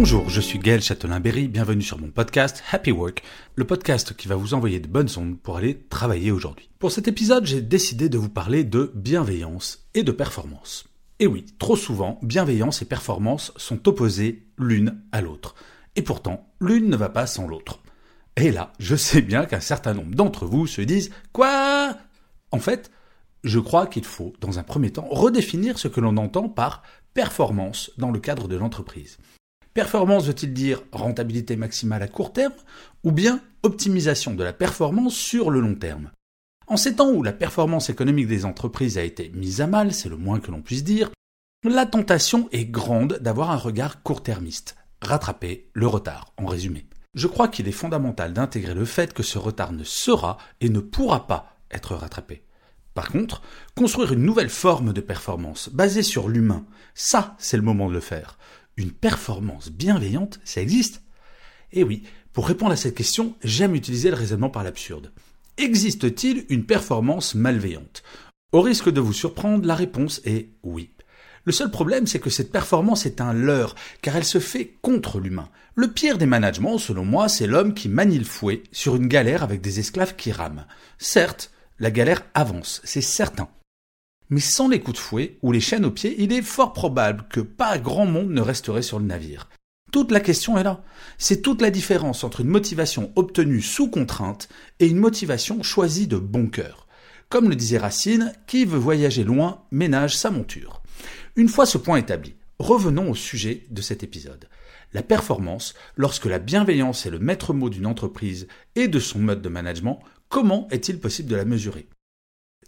Bonjour, je suis Gaël Châtelain-Berry, bienvenue sur mon podcast Happy Work, le podcast qui va vous envoyer de bonnes ondes pour aller travailler aujourd'hui. Pour cet épisode, j'ai décidé de vous parler de bienveillance et de performance. Et oui, trop souvent, bienveillance et performance sont opposées l'une à l'autre. Et pourtant, l'une ne va pas sans l'autre. Et là, je sais bien qu'un certain nombre d'entre vous se disent Quoi? En fait, je crois qu'il faut, dans un premier temps, redéfinir ce que l'on entend par performance dans le cadre de l'entreprise. Performance veut-il dire rentabilité maximale à court terme ou bien optimisation de la performance sur le long terme? En ces temps où la performance économique des entreprises a été mise à mal, c'est le moins que l'on puisse dire, la tentation est grande d'avoir un regard court-termiste, rattraper le retard, en résumé. Je crois qu'il est fondamental d'intégrer le fait que ce retard ne sera et ne pourra pas être rattrapé. Par contre, construire une nouvelle forme de performance basée sur l'humain, ça, c'est le moment de le faire. Une performance bienveillante, ça existe Eh oui, pour répondre à cette question, j'aime utiliser le raisonnement par l'absurde. Existe-t-il une performance malveillante? Au risque de vous surprendre, la réponse est oui. Le seul problème, c'est que cette performance est un leurre, car elle se fait contre l'humain. Le pire des managements, selon moi, c'est l'homme qui manie le fouet sur une galère avec des esclaves qui rament. Certes, la galère avance, c'est certain. Mais sans les coups de fouet ou les chaînes aux pieds, il est fort probable que pas grand monde ne resterait sur le navire. Toute la question est là. C'est toute la différence entre une motivation obtenue sous contrainte et une motivation choisie de bon cœur. Comme le disait Racine, qui veut voyager loin ménage sa monture. Une fois ce point établi, revenons au sujet de cet épisode. La performance, lorsque la bienveillance est le maître mot d'une entreprise et de son mode de management, comment est-il possible de la mesurer?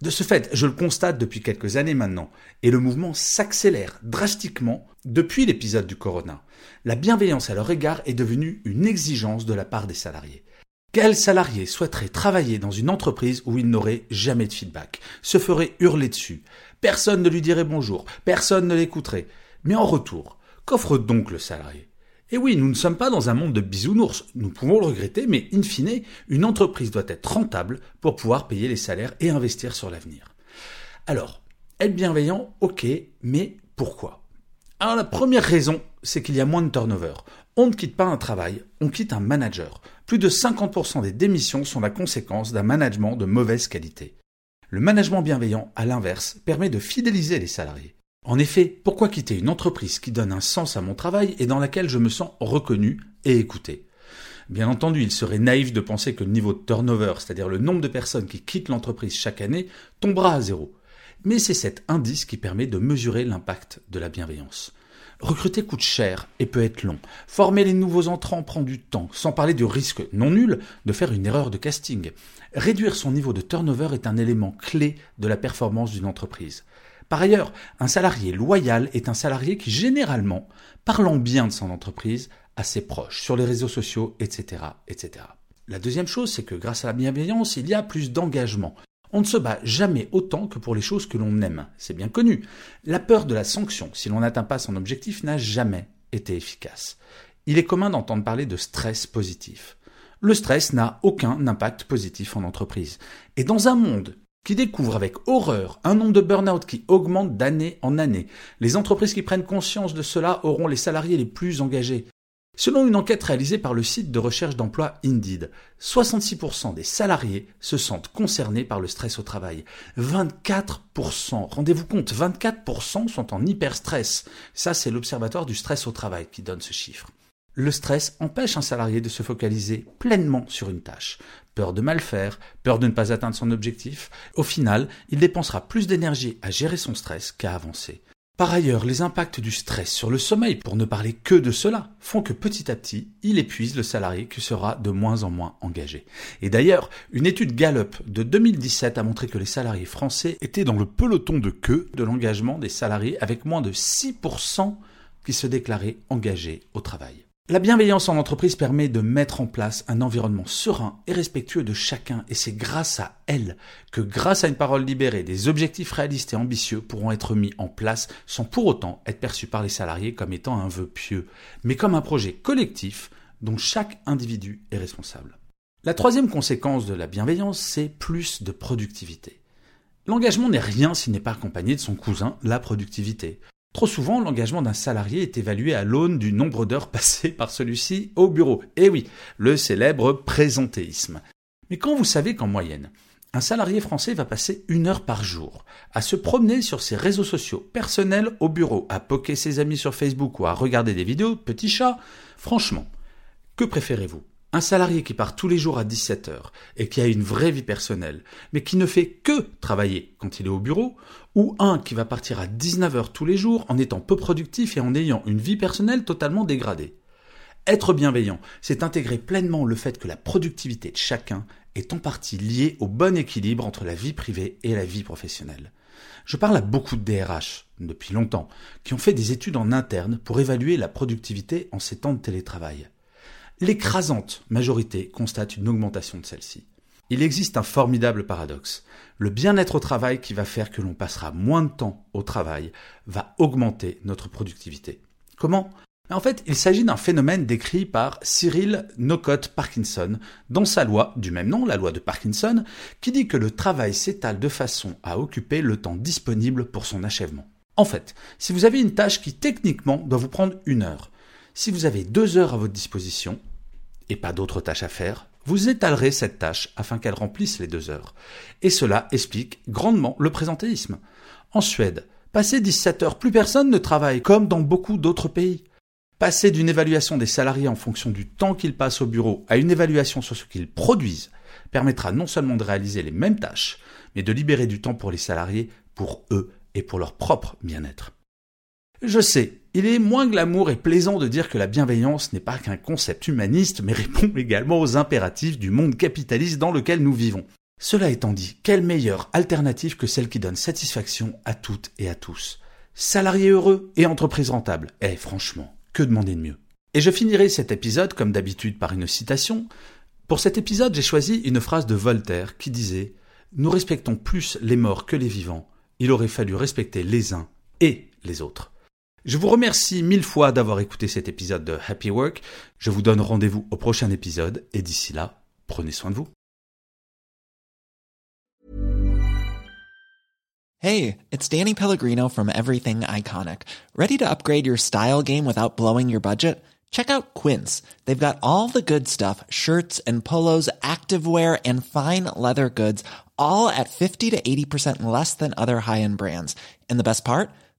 De ce fait, je le constate depuis quelques années maintenant, et le mouvement s'accélère drastiquement depuis l'épisode du Corona. La bienveillance à leur égard est devenue une exigence de la part des salariés. Quel salarié souhaiterait travailler dans une entreprise où il n'aurait jamais de feedback, se ferait hurler dessus, personne ne lui dirait bonjour, personne ne l'écouterait. Mais en retour, qu'offre donc le salarié? Et oui, nous ne sommes pas dans un monde de bisounours, nous pouvons le regretter, mais in fine, une entreprise doit être rentable pour pouvoir payer les salaires et investir sur l'avenir. Alors, être bienveillant, ok, mais pourquoi? Alors la première raison, c'est qu'il y a moins de turnover. On ne quitte pas un travail, on quitte un manager. Plus de 50% des démissions sont la conséquence d'un management de mauvaise qualité. Le management bienveillant, à l'inverse, permet de fidéliser les salariés. En effet, pourquoi quitter une entreprise qui donne un sens à mon travail et dans laquelle je me sens reconnu et écouté? Bien entendu, il serait naïf de penser que le niveau de turnover, c'est-à-dire le nombre de personnes qui quittent l'entreprise chaque année, tombera à zéro. Mais c'est cet indice qui permet de mesurer l'impact de la bienveillance. Recruter coûte cher et peut être long. Former les nouveaux entrants prend du temps, sans parler du risque non nul de faire une erreur de casting. Réduire son niveau de turnover est un élément clé de la performance d'une entreprise. Par ailleurs, un salarié loyal est un salarié qui généralement, parlant bien de son entreprise, à ses proches, sur les réseaux sociaux, etc., etc. La deuxième chose, c'est que grâce à la bienveillance, il y a plus d'engagement. On ne se bat jamais autant que pour les choses que l'on aime. C'est bien connu. La peur de la sanction, si l'on n'atteint pas son objectif, n'a jamais été efficace. Il est commun d'entendre parler de stress positif. Le stress n'a aucun impact positif en entreprise. Et dans un monde qui découvre avec horreur un nombre de burn-out qui augmente d'année en année. Les entreprises qui prennent conscience de cela auront les salariés les plus engagés. Selon une enquête réalisée par le site de recherche d'emploi Indeed, 66% des salariés se sentent concernés par le stress au travail. 24%, rendez-vous compte, 24% sont en hyperstress. Ça, c'est l'Observatoire du stress au travail qui donne ce chiffre. Le stress empêche un salarié de se focaliser pleinement sur une tâche. Peur de mal faire, peur de ne pas atteindre son objectif. Au final, il dépensera plus d'énergie à gérer son stress qu'à avancer. Par ailleurs, les impacts du stress sur le sommeil, pour ne parler que de cela, font que petit à petit, il épuise le salarié qui sera de moins en moins engagé. Et d'ailleurs, une étude Gallup de 2017 a montré que les salariés français étaient dans le peloton de queue de l'engagement des salariés avec moins de 6% qui se déclaraient engagés au travail. La bienveillance en entreprise permet de mettre en place un environnement serein et respectueux de chacun et c'est grâce à elle que grâce à une parole libérée, des objectifs réalistes et ambitieux pourront être mis en place sans pour autant être perçus par les salariés comme étant un vœu pieux, mais comme un projet collectif dont chaque individu est responsable. La troisième conséquence de la bienveillance, c'est plus de productivité. L'engagement n'est rien s'il n'est pas accompagné de son cousin, la productivité. Trop souvent, l'engagement d'un salarié est évalué à l'aune du nombre d'heures passées par celui-ci au bureau. Eh oui, le célèbre présentéisme. Mais quand vous savez qu'en moyenne, un salarié français va passer une heure par jour à se promener sur ses réseaux sociaux personnels au bureau, à poker ses amis sur Facebook ou à regarder des vidéos de petits chats, franchement, que préférez-vous? Un salarié qui part tous les jours à 17 heures et qui a une vraie vie personnelle, mais qui ne fait que travailler quand il est au bureau, ou un qui va partir à 19 heures tous les jours en étant peu productif et en ayant une vie personnelle totalement dégradée. Être bienveillant, c'est intégrer pleinement le fait que la productivité de chacun est en partie liée au bon équilibre entre la vie privée et la vie professionnelle. Je parle à beaucoup de DRH, depuis longtemps, qui ont fait des études en interne pour évaluer la productivité en ces temps de télétravail l'écrasante majorité constate une augmentation de celle-ci. Il existe un formidable paradoxe. Le bien-être au travail qui va faire que l'on passera moins de temps au travail va augmenter notre productivité. Comment? En fait, il s'agit d'un phénomène décrit par Cyril Nocott Parkinson dans sa loi du même nom, la loi de Parkinson, qui dit que le travail s'étale de façon à occuper le temps disponible pour son achèvement. En fait, si vous avez une tâche qui techniquement doit vous prendre une heure, si vous avez deux heures à votre disposition, et pas d'autres tâches à faire, vous étalerez cette tâche afin qu'elle remplisse les deux heures. Et cela explique grandement le présentéisme. En Suède, passer 17 heures, plus personne ne travaille comme dans beaucoup d'autres pays. Passer d'une évaluation des salariés en fonction du temps qu'ils passent au bureau à une évaluation sur ce qu'ils produisent permettra non seulement de réaliser les mêmes tâches, mais de libérer du temps pour les salariés, pour eux et pour leur propre bien-être. Je sais, il est moins glamour et plaisant de dire que la bienveillance n'est pas qu'un concept humaniste, mais répond également aux impératifs du monde capitaliste dans lequel nous vivons. Cela étant dit, quelle meilleure alternative que celle qui donne satisfaction à toutes et à tous? Salariés heureux et entreprises rentables. Eh franchement, que demander de mieux? Et je finirai cet épisode comme d'habitude par une citation. Pour cet épisode, j'ai choisi une phrase de Voltaire qui disait ⁇ Nous respectons plus les morts que les vivants, il aurait fallu respecter les uns et les autres ⁇ je vous remercie mille fois d'avoir écouté cet épisode de Happy Work. Je vous donne rendez-vous au prochain épisode et d'ici là, prenez soin de vous. Hey, it's Danny Pellegrino from Everything Iconic. Ready to upgrade your style game without blowing your budget? Check out Quince. They've got all the good stuff, shirts and polos, activewear and fine leather goods, all at 50 to 80% less than other high-end brands. And the best part?